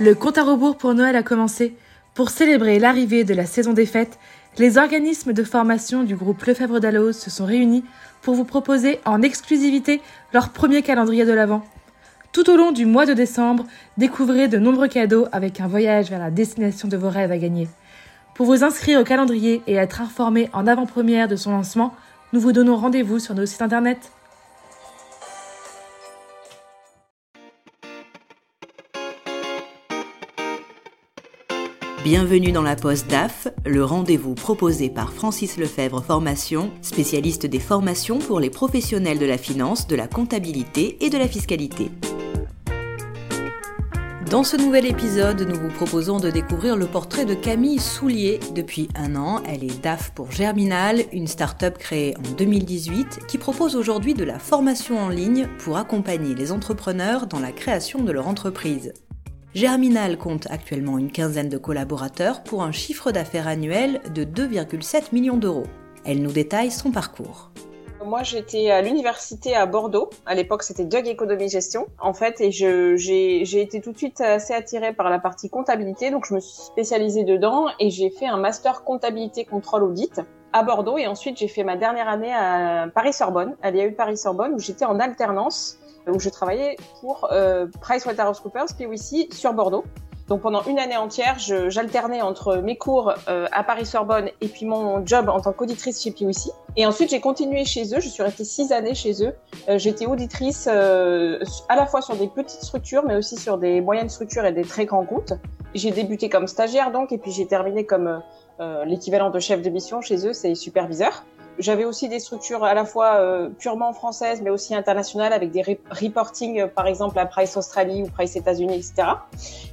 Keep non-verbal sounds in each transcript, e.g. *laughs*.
Le compte à rebours pour Noël a commencé. Pour célébrer l'arrivée de la saison des fêtes, les organismes de formation du groupe Lefebvre d'Alloz se sont réunis pour vous proposer en exclusivité leur premier calendrier de l'Avent. Tout au long du mois de décembre, découvrez de nombreux cadeaux avec un voyage vers la destination de vos rêves à gagner. Pour vous inscrire au calendrier et être informé en avant-première de son lancement, nous vous donnons rendez-vous sur nos sites internet. Bienvenue dans la Poste DAF, le rendez-vous proposé par Francis Lefebvre Formation, spécialiste des formations pour les professionnels de la finance, de la comptabilité et de la fiscalité. Dans ce nouvel épisode, nous vous proposons de découvrir le portrait de Camille Soulier. Depuis un an, elle est DAF pour Germinal, une start-up créée en 2018 qui propose aujourd'hui de la formation en ligne pour accompagner les entrepreneurs dans la création de leur entreprise. Germinal compte actuellement une quinzaine de collaborateurs pour un chiffre d'affaires annuel de 2,7 millions d'euros. Elle nous détaille son parcours. Moi, j'étais à l'université à Bordeaux. À l'époque, c'était Doug Économie Gestion. En fait, et j'ai été tout de suite assez attirée par la partie comptabilité. Donc, je me suis spécialisée dedans et j'ai fait un master comptabilité contrôle audit à Bordeaux. Et ensuite, j'ai fait ma dernière année à Paris-Sorbonne, à l'IAU Paris-Sorbonne, où j'étais en alternance où je travaillais pour euh, PricewaterhouseCoopers PwC sur Bordeaux. Donc pendant une année entière, j'alternais entre mes cours euh, à Paris-Sorbonne et puis mon job en tant qu'auditrice chez PwC. Et ensuite, j'ai continué chez eux. Je suis restée six années chez eux. Euh, J'étais auditrice euh, à la fois sur des petites structures, mais aussi sur des moyennes structures et des très grands comptes. J'ai débuté comme stagiaire donc, et puis j'ai terminé comme euh, l'équivalent de chef de mission chez eux, c'est superviseur. J'avais aussi des structures à la fois euh, purement françaises, mais aussi internationales, avec des reporting, euh, par exemple à Price Australie ou Price États-Unis, etc.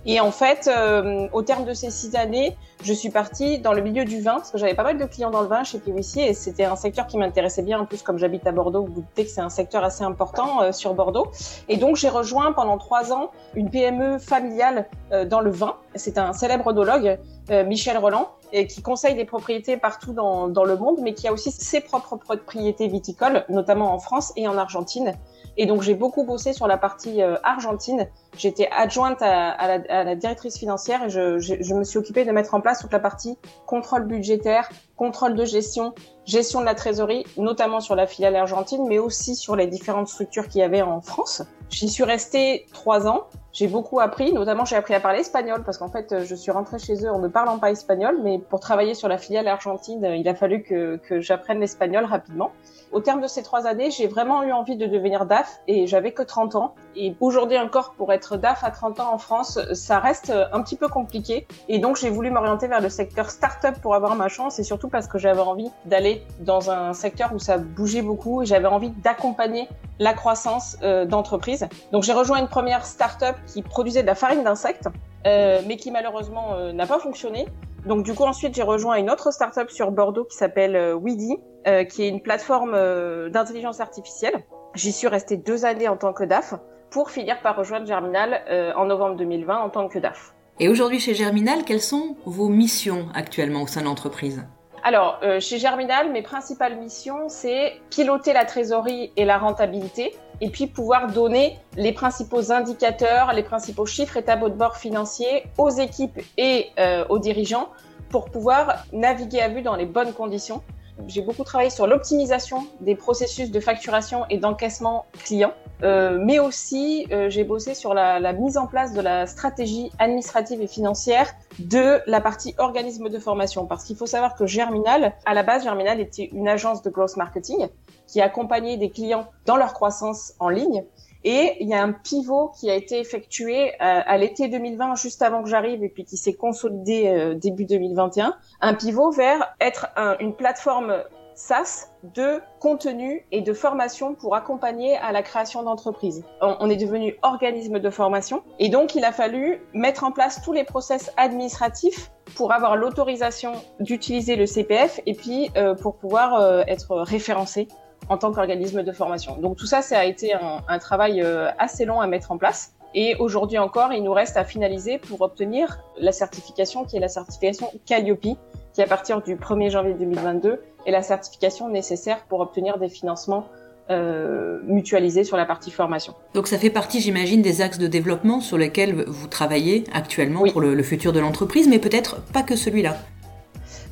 Et en fait, euh, au terme de ces six années, je suis partie dans le milieu du vin, parce que j'avais pas mal de clients dans le vin chez PwC, et c'était un secteur qui m'intéressait bien. En plus, comme j'habite à Bordeaux, vous doutez que c'est un secteur assez important sur Bordeaux. Et donc, j'ai rejoint pendant trois ans une PME familiale dans le vin. C'est un célèbre onologue, Michel Roland, et qui conseille des propriétés partout dans, dans, le monde, mais qui a aussi ses propres propriétés viticoles, notamment en France et en Argentine. Et donc j'ai beaucoup bossé sur la partie euh, argentine. J'étais adjointe à, à, la, à, la, directrice financière et je, je, je, me suis occupée de mettre en place toute la partie contrôle budgétaire, contrôle de gestion, gestion de la trésorerie, notamment sur la filiale argentine, mais aussi sur les différentes structures qu'il y avait en France. J'y suis restée trois ans. J'ai beaucoup appris, notamment j'ai appris à parler espagnol parce qu'en fait je suis rentrée chez eux en ne parlant pas espagnol, mais pour travailler sur la filiale argentine, il a fallu que, que j'apprenne l'espagnol rapidement. Au terme de ces trois années, j'ai vraiment eu envie de devenir DAF et j'avais que 30 ans. Et aujourd'hui encore, pour être DAF à 30 ans en France, ça reste un petit peu compliqué. Et donc j'ai voulu m'orienter vers le secteur start-up pour avoir ma chance et surtout parce que j'avais envie d'aller dans un secteur où ça bougeait beaucoup et j'avais envie d'accompagner la croissance euh, d'entreprise. Donc j'ai rejoint une première start-up qui produisait de la farine d'insectes, euh, mais qui malheureusement euh, n'a pas fonctionné. Donc du coup ensuite j'ai rejoint une autre startup sur Bordeaux qui s'appelle euh, Weedy, euh, qui est une plateforme euh, d'intelligence artificielle. J'y suis restée deux années en tant que DAF pour finir par rejoindre Germinal euh, en novembre 2020 en tant que DAF. Et aujourd'hui chez Germinal, quelles sont vos missions actuellement au sein de l'entreprise? Alors, euh, chez Germinal, mes principales missions, c'est piloter la trésorerie et la rentabilité, et puis pouvoir donner les principaux indicateurs, les principaux chiffres et tableaux de bord financiers aux équipes et euh, aux dirigeants pour pouvoir naviguer à vue dans les bonnes conditions. J'ai beaucoup travaillé sur l'optimisation des processus de facturation et d'encaissement client, euh, mais aussi euh, j'ai bossé sur la, la, mise en place de la stratégie administrative et financière de la partie organisme de formation. Parce qu'il faut savoir que Germinal, à la base, Germinal était une agence de growth marketing qui accompagnait des clients dans leur croissance en ligne. Et il y a un pivot qui a été effectué à, euh, à l'été 2020, juste avant que j'arrive, et puis qui s'est consolidé euh, début 2021. Un pivot vers être un, une plateforme SaaS de contenu et de formation pour accompagner à la création d'entreprises. On, est devenu organisme de formation et donc il a fallu mettre en place tous les process administratifs pour avoir l'autorisation d'utiliser le CPF et puis euh, pour pouvoir être référencé en tant qu'organisme de formation. Donc tout ça, ça a été un, un travail euh, assez long à mettre en place. Et aujourd'hui encore, il nous reste à finaliser pour obtenir la certification qui est la certification Calliope, qui à partir du 1er janvier 2022 est la certification nécessaire pour obtenir des financements euh, mutualisé sur la partie formation. Donc ça fait partie, j'imagine, des axes de développement sur lesquels vous travaillez actuellement pour le, le futur de l'entreprise, mais peut-être pas que celui-là.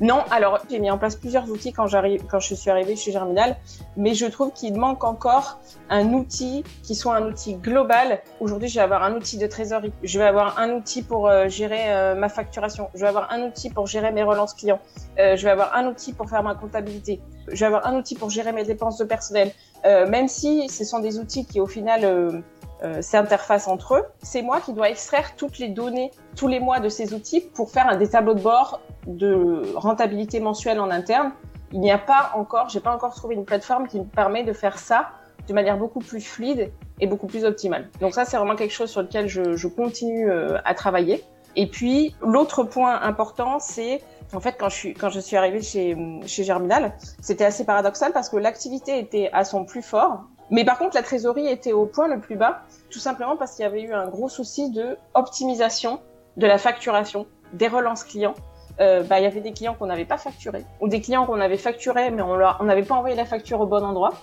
Non, alors j'ai mis en place plusieurs outils quand je suis arrivée chez Germinal, mais je trouve qu'il manque encore un outil qui soit un outil global. Aujourd'hui, je vais avoir un outil de trésorerie, je vais avoir un outil pour euh, gérer euh, ma facturation, je vais avoir un outil pour gérer mes relances clients, euh, je vais avoir un outil pour faire ma comptabilité, je vais avoir un outil pour gérer mes dépenses de personnel. même si ce sont des outils qui au final euh, s'interfacent entre eux. C'est moi qui dois extraire toutes les données tous les mois de ces outils pour faire un des tableaux de bord de rentabilité mensuelle en interne. Il n'y a pas encore, j'ai pas encore trouvé une plateforme qui me permet de faire ça de manière beaucoup plus fluide et beaucoup plus optimale. Donc ça, c'est vraiment quelque chose sur lequel je, je continue euh, à travailler. Et puis l'autre point important, c'est en fait quand je suis quand je suis arrivée chez chez Germinal, c'était assez paradoxal parce que l'activité était à son plus fort mais par contre, la trésorerie était au point le plus bas, tout simplement parce qu'il y avait eu un gros souci de optimisation de la facturation, des relances clients. Euh, bah, il y avait des clients qu'on n'avait pas facturés, ou des clients qu'on avait facturés, mais on n'avait pas envoyé la facture au bon endroit,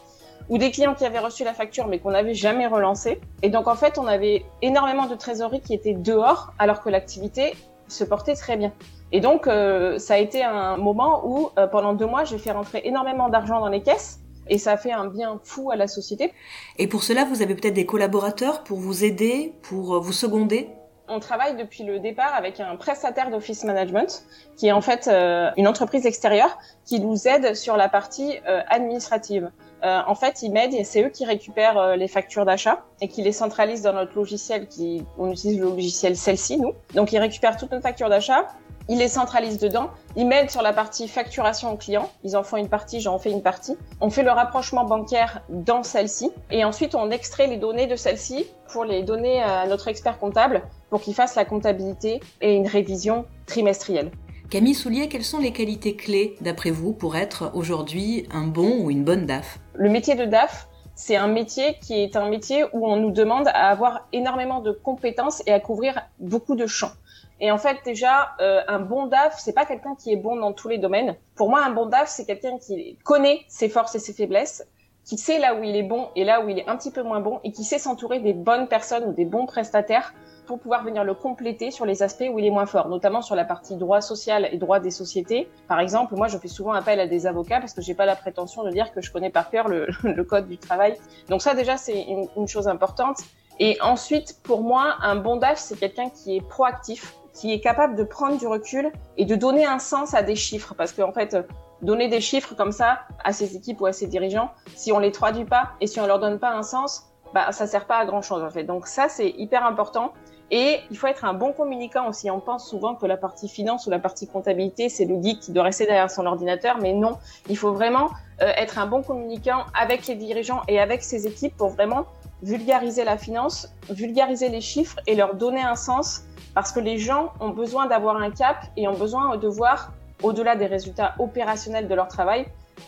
ou des clients qui avaient reçu la facture, mais qu'on n'avait jamais relancé. Et donc, en fait, on avait énormément de trésorerie qui était dehors, alors que l'activité se portait très bien. Et donc, euh, ça a été un moment où, euh, pendant deux mois, j'ai fait rentrer énormément d'argent dans les caisses, et ça fait un bien fou à la société. Et pour cela, vous avez peut-être des collaborateurs pour vous aider, pour euh, vous seconder on travaille depuis le départ avec un prestataire d'office management, qui est en fait euh, une entreprise extérieure qui nous aide sur la partie euh, administrative. En fait, ils m'aident c'est eux qui récupèrent les factures d'achat et qui les centralisent dans notre logiciel. Qui, on utilise le logiciel celle-ci, nous. Donc, ils récupèrent toutes nos factures d'achat ils les centralisent dedans, ils m'aident sur la partie facturation aux clients, ils en font une partie, j'en fais une partie. On fait le rapprochement bancaire dans celle-ci et ensuite on extrait les données de celle-ci pour les donner à notre expert comptable pour qu'il fasse la comptabilité et une révision trimestrielle. Camille Soulier, quelles sont les qualités clés d'après vous pour être aujourd'hui un bon ou une bonne DAF? Le métier de DAF, c'est un métier qui est un métier où on nous demande à avoir énormément de compétences et à couvrir beaucoup de champs. Et en fait, déjà, euh, un bon DAF, c'est pas quelqu'un qui est bon dans tous les domaines. Pour moi, un bon DAF, c'est quelqu'un qui connaît ses forces et ses faiblesses, qui sait là où il est bon et là où il est un petit peu moins bon, et qui sait s'entourer des bonnes personnes ou des bons prestataires pour pouvoir venir le compléter sur les aspects où il est moins fort, notamment sur la partie droit social et droit des sociétés. Par exemple, moi, je fais souvent appel à des avocats parce que j'ai pas la prétention de dire que je connais par cœur le, *laughs* code du travail. Donc ça, déjà, c'est une, chose importante. Et ensuite, pour moi, un bon DAF, c'est quelqu'un qui est proactif, qui est capable de prendre du recul et de donner un sens à des chiffres. Parce qu'en fait, donner des chiffres comme ça à ses équipes ou à ses dirigeants, si on les traduit pas et si on leur donne pas un sens, bah, ça sert pas à grand chose en fait. Donc ça, c'est hyper important. Et il faut être un bon communicant aussi. On pense souvent que la partie finance ou la partie comptabilité, c'est le geek qui doit rester derrière son ordinateur, mais non. Il faut vraiment euh, être un bon communicant avec les dirigeants et avec ses équipes pour vraiment vulgariser la finance, vulgariser les chiffres et leur donner un sens parce que les gens ont besoin d'avoir un cap et ont besoin de voir, au-delà des résultats opérationnels de leur travail,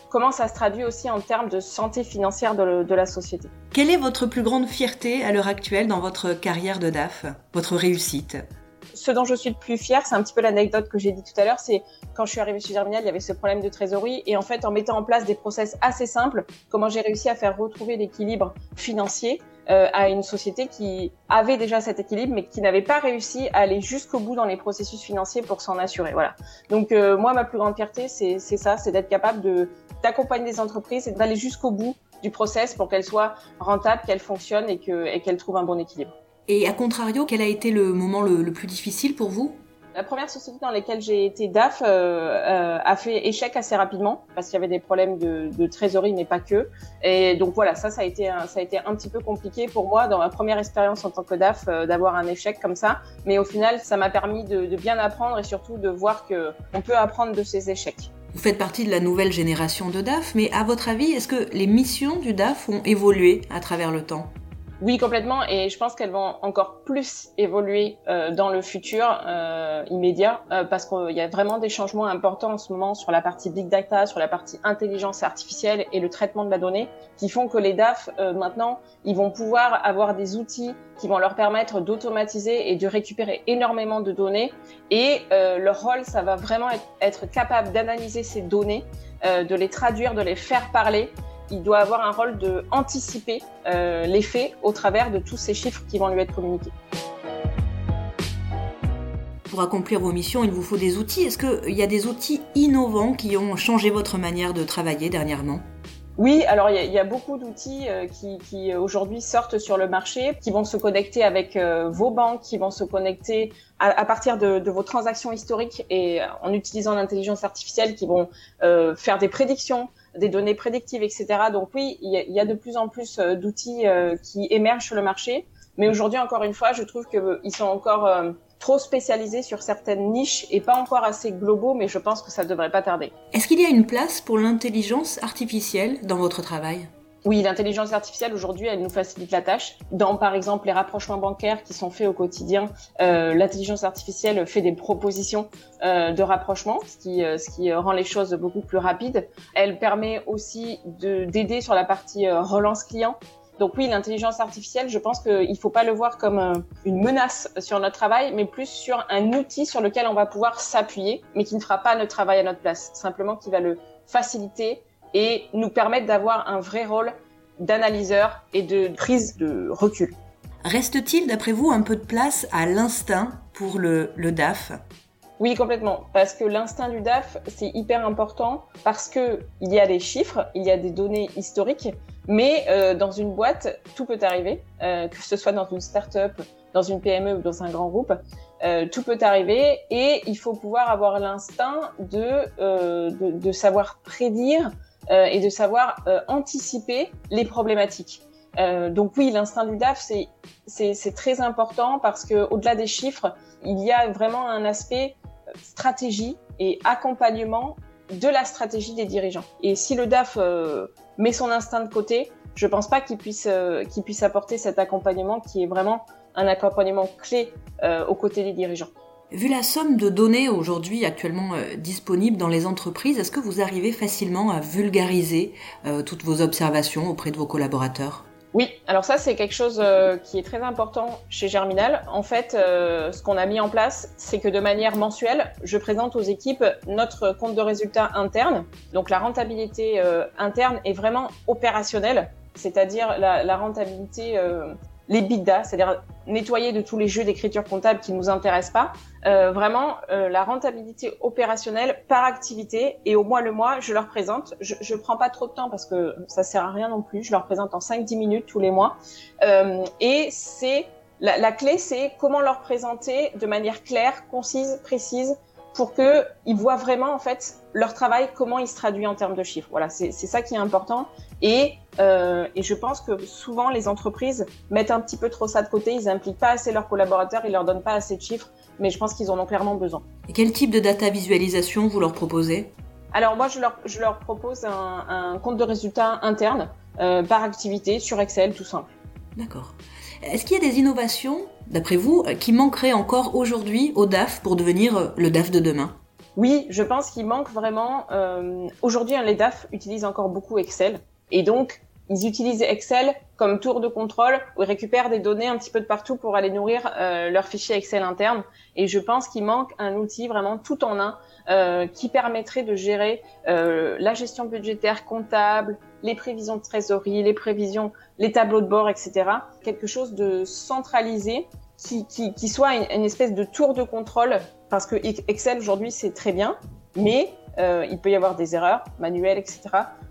comment ça se traduit aussi en termes de santé financière de, la société. Quelle est votre plus grande fierté à l'heure actuelle dans votre carrière de DAF, votre réussite? Ce dont je suis le plus fière, c'est un petit peu l'anecdote que j'ai dit tout à l'heure, c'est quand je suis arrivée chez Germinal, il y avait ce problème de trésorerie et en fait, en mettant en place des process assez simples, comment j'ai réussi à faire retrouver l'équilibre financier euh, à une société qui avait déjà cet équilibre, mais qui n'avait pas réussi à aller jusqu'au bout dans les processus financiers pour s'en assurer. Voilà. Donc euh, moi, ma plus grande fierté, c'est ça, c'est d'être capable de d'accompagner des entreprises et d'aller jusqu'au bout du process pour qu'elles soient rentables, qu'elles fonctionnent et qu'elles et trouvent un bon équilibre. Et à contrario, quel a été le moment le plus difficile pour vous? La première société dans laquelle j'ai été DAF euh, euh, a fait échec assez rapidement parce qu'il y avait des problèmes de, trésorerie, mais pas que. Et donc voilà, ça, ça a été un, petit peu compliqué pour moi dans ma première expérience en tant que DAF euh, d'avoir un échec comme ça. Mais au final, ça m'a permis de, bien apprendre et surtout de voir que on peut apprendre de ces échecs. Vous faites partie de la nouvelle génération de DAF, mais à votre avis, est-ce que les missions du DAF ont évolué à travers le temps? Oui, complètement. Et je pense qu'elles vont encore plus évoluer euh, dans le futur euh, immédiat euh, parce qu'il y a vraiment des changements importants en ce moment sur la partie big data, sur la partie intelligence artificielle et le traitement de la donnée qui font que les DAF maintenant ils vont pouvoir avoir des outils qui vont leur permettre d'automatiser et de récupérer énormément de données. Et leur rôle, ça va vraiment être, être capable d'analyser ces données, de les traduire, de les faire parler il doit avoir un rôle de anticiper euh, les faits au travers de tous ces chiffres qui vont lui être communiqués. Pour accomplir vos missions, il vous faut des outils. Est-ce qu'il y a des outils innovants qui ont changé votre manière de travailler dernièrement? Oui, alors il y, a beaucoup d'outils euh, qui, aujourd'hui sortent sur le marché, qui vont se connecter avec euh, vos banques, qui vont se connecter à, partir de, vos transactions historiques et en utilisant l'intelligence artificielle, qui vont euh, faire des prédictions, des données prédictives, etc. Donc oui, il y, a, de plus en plus d'outils qui émergent sur le marché, mais aujourd'hui encore une fois, je trouve qu'ils sont encore trop spécialisés sur certaines niches et pas encore assez globaux, mais je pense que ça ne devrait pas tarder. Est-ce qu'il y a une place pour l'intelligence artificielle dans votre travail? Oui, l'intelligence artificielle aujourd'hui, elle nous facilite la tâche. Dans, par exemple, les rapprochements bancaires qui sont faits au quotidien, euh, l'intelligence artificielle fait des propositions euh, de rapprochement, ce qui, euh, ce qui rend les choses beaucoup plus rapides. Elle permet aussi d'aider sur la partie relance client. Donc oui, l'intelligence artificielle, je pense qu'il ne faut pas le voir comme euh, une menace sur notre travail, mais plus sur un outil sur lequel on va pouvoir s'appuyer, mais qui ne fera pas notre travail à notre place. Simplement qui va le faciliter et nous permettre d'avoir un vrai rôle d'analyseur et de prise de recul. Reste-t-il, d'après vous, un peu de place à l'instinct pour le, le DAF? Oui, complètement. Parce que l'instinct du DAF, c'est hyper important parce que il y a des chiffres, il y a des données historiques, mais euh, dans une boîte, tout peut arriver, euh, que ce soit dans une start-up, dans une PME ou dans un grand groupe, euh, tout peut arriver et il faut pouvoir avoir l'instinct de, de, de, savoir prédire et de savoir anticiper les problématiques. donc oui, l'instinct du DAF, c'est très important parce que au-delà des chiffres, il y a vraiment un aspect stratégie et accompagnement de la stratégie des dirigeants. Et si le DAF euh, met son instinct de côté, je pense pas qu'il puisse, euh, apporter cet accompagnement qui est vraiment un accompagnement clé euh, aux côtés des dirigeants. Vu la somme de données aujourd'hui actuellement disponibles dans les entreprises, est-ce que vous arrivez facilement à vulgariser toutes vos observations auprès de vos collaborateurs? Oui, alors ça c'est quelque chose euh, qui est très important chez Germinal. En fait, euh, ce qu'on a mis en place, c'est que de manière mensuelle, je présente aux équipes notre compte de résultats interne. Donc la rentabilité euh, interne est vraiment opérationnelle, c'est-à-dire la, rentabilité les bidas, c'est-à-dire nettoyer de tous les jeux d'écriture comptable qui ne nous intéressent pas, euh, vraiment euh, la rentabilité opérationnelle par activité et au mois le mois, je leur présente. Je, je prends pas trop de temps parce que ça sert à rien non plus. Je leur présente en 5-10 minutes tous les mois euh, et c'est la, la, clé, c'est comment leur présenter de manière claire, concise, précise pour que ils voient vraiment en fait leur travail comment il se traduit en termes de chiffres. Voilà, c'est ça qui est important. Et, euh, et je pense que souvent les entreprises mettent un petit peu trop ça de côté. Ils impliquent pas assez leurs collaborateurs, ils leur donnent pas assez de chiffres. Mais je pense qu'ils en ont clairement besoin. Et quel type de data visualisation vous leur proposez? Alors moi, je leur, je leur propose un, un compte de résultats interne euh, par activité sur Excel, tout simple. D'accord. Est-ce qu'il y a des innovations, d'après vous, qui manqueraient encore aujourd'hui au DAF pour devenir le DAF de demain? Oui, je pense qu'il manque vraiment. Euh, aujourd'hui, les DAF utilisent encore beaucoup Excel. Et donc, ils utilisent Excel comme tour de contrôle où ils récupèrent des données un petit peu de partout pour aller nourrir euh, leur fichier Excel interne. Et je pense qu'il manque un outil vraiment tout en un euh, qui permettrait de gérer euh, la gestion budgétaire, comptable, les prévisions de trésorerie, les prévisions, les tableaux de bord, etc. Quelque chose de centralisé qui, qui, qui soit une, espèce de tour de contrôle parce que Excel aujourd'hui c'est très bien, mais euh, il peut y avoir des erreurs manuelles, etc.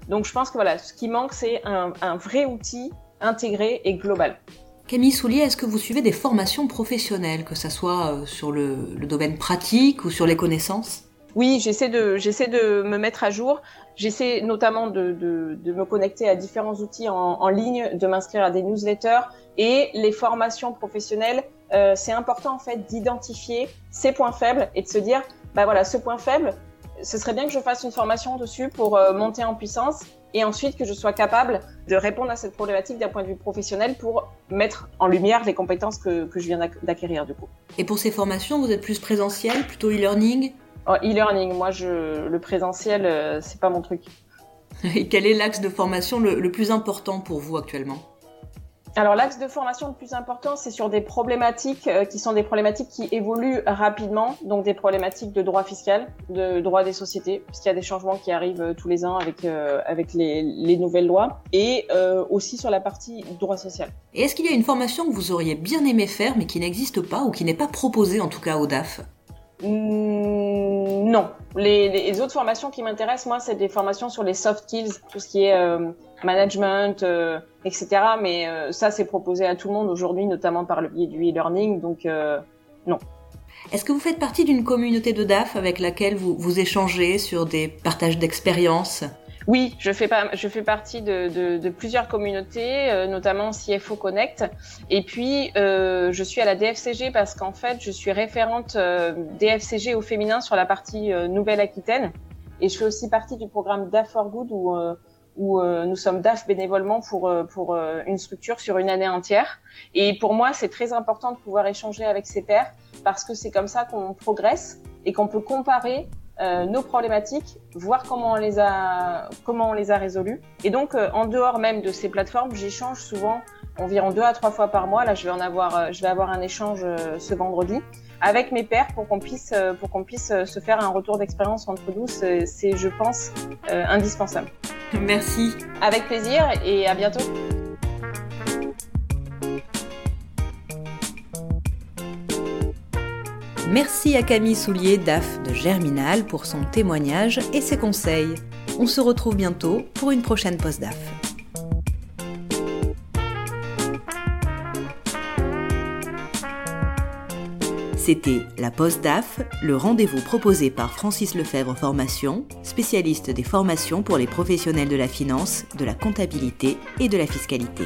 Donc je pense que voilà, ce qui manque c'est un, un vrai outil intégré et global. Camille Soulier, est-ce que vous suivez des formations professionnelles, que ce soit euh, sur le, le domaine pratique ou sur les connaissances? Oui, j'essaie de, j'essaie de me mettre à jour. J'essaie notamment de, de, de, me connecter à différents outils en, en ligne, de m'inscrire à des newsletters et les formations professionnelles. Euh, c'est important en fait d'identifier ses points faibles et de se dire, bah voilà, ce point faible, ce serait bien que je fasse une formation dessus pour euh, monter en puissance et ensuite que je sois capable de répondre à cette problématique d'un point de vue professionnel pour mettre en lumière les compétences que, que je viens d'acquérir du coup. Et pour ces formations, vous êtes plus présentiel, plutôt e-learning? Oh, e-learning, moi, je, le présentiel, euh, c'est pas mon truc. *laughs* Et quel est l'axe de formation le, plus important pour vous actuellement? Alors l'axe de formation le plus important, c'est sur des problématiques euh, qui sont des problématiques qui évoluent rapidement, donc des problématiques de droit fiscal, de droit des sociétés, puisqu'il y a des changements qui arrivent euh, tous les ans avec euh, avec les, les, nouvelles lois, et aussi sur la partie droit social. Et est-ce qu'il y a une formation que vous auriez bien aimé faire, mais qui n'existe pas ou qui n'est pas proposée en tout cas au DAF mmh, Non. Les, autres formations qui m'intéressent, moi, c'est des formations sur les soft skills, tout ce qui est management, euh, etc. Mais euh, ça, c'est proposé à tout le monde aujourd'hui, notamment par le biais du e-learning. Donc, euh, non. Est-ce que vous faites partie d'une communauté de DAF avec laquelle vous, vous échangez sur des partages d'expériences? Oui, je fais, pas, je fais partie de, de, de plusieurs communautés, notamment CFO Connect. Et puis, euh, je suis à la DFCG parce qu'en fait, je suis référente DFCG au féminin sur la partie Nouvelle-Aquitaine. Et je fais aussi partie du programme DAF for Good où où euh, nous sommes DAF bénévolement pour, euh, pour euh, une structure sur une année entière. Et pour moi, c'est très important de pouvoir échanger avec ses pairs parce que c'est comme ça qu'on progresse et qu'on peut comparer nos problématiques, voir comment on les a comment on les a résolues. Et donc en dehors même de ces plateformes, j'échange souvent environ deux à trois fois par mois. Là, je vais en avoir je vais avoir un échange ce vendredi avec mes pairs pour qu'on puisse pour qu'on puisse se faire un retour d'expérience entre nous. C'est je pense indispensable. Merci. Avec plaisir et à bientôt. Merci à Camille Soulier DAF de Germinal pour son témoignage et ses conseils. On se retrouve bientôt pour une prochaine post DAF. C'était la Poste DAF, le rendez-vous proposé par Francis Lefebvre Formation, spécialiste des formations pour les professionnels de la finance, de la comptabilité et de la fiscalité.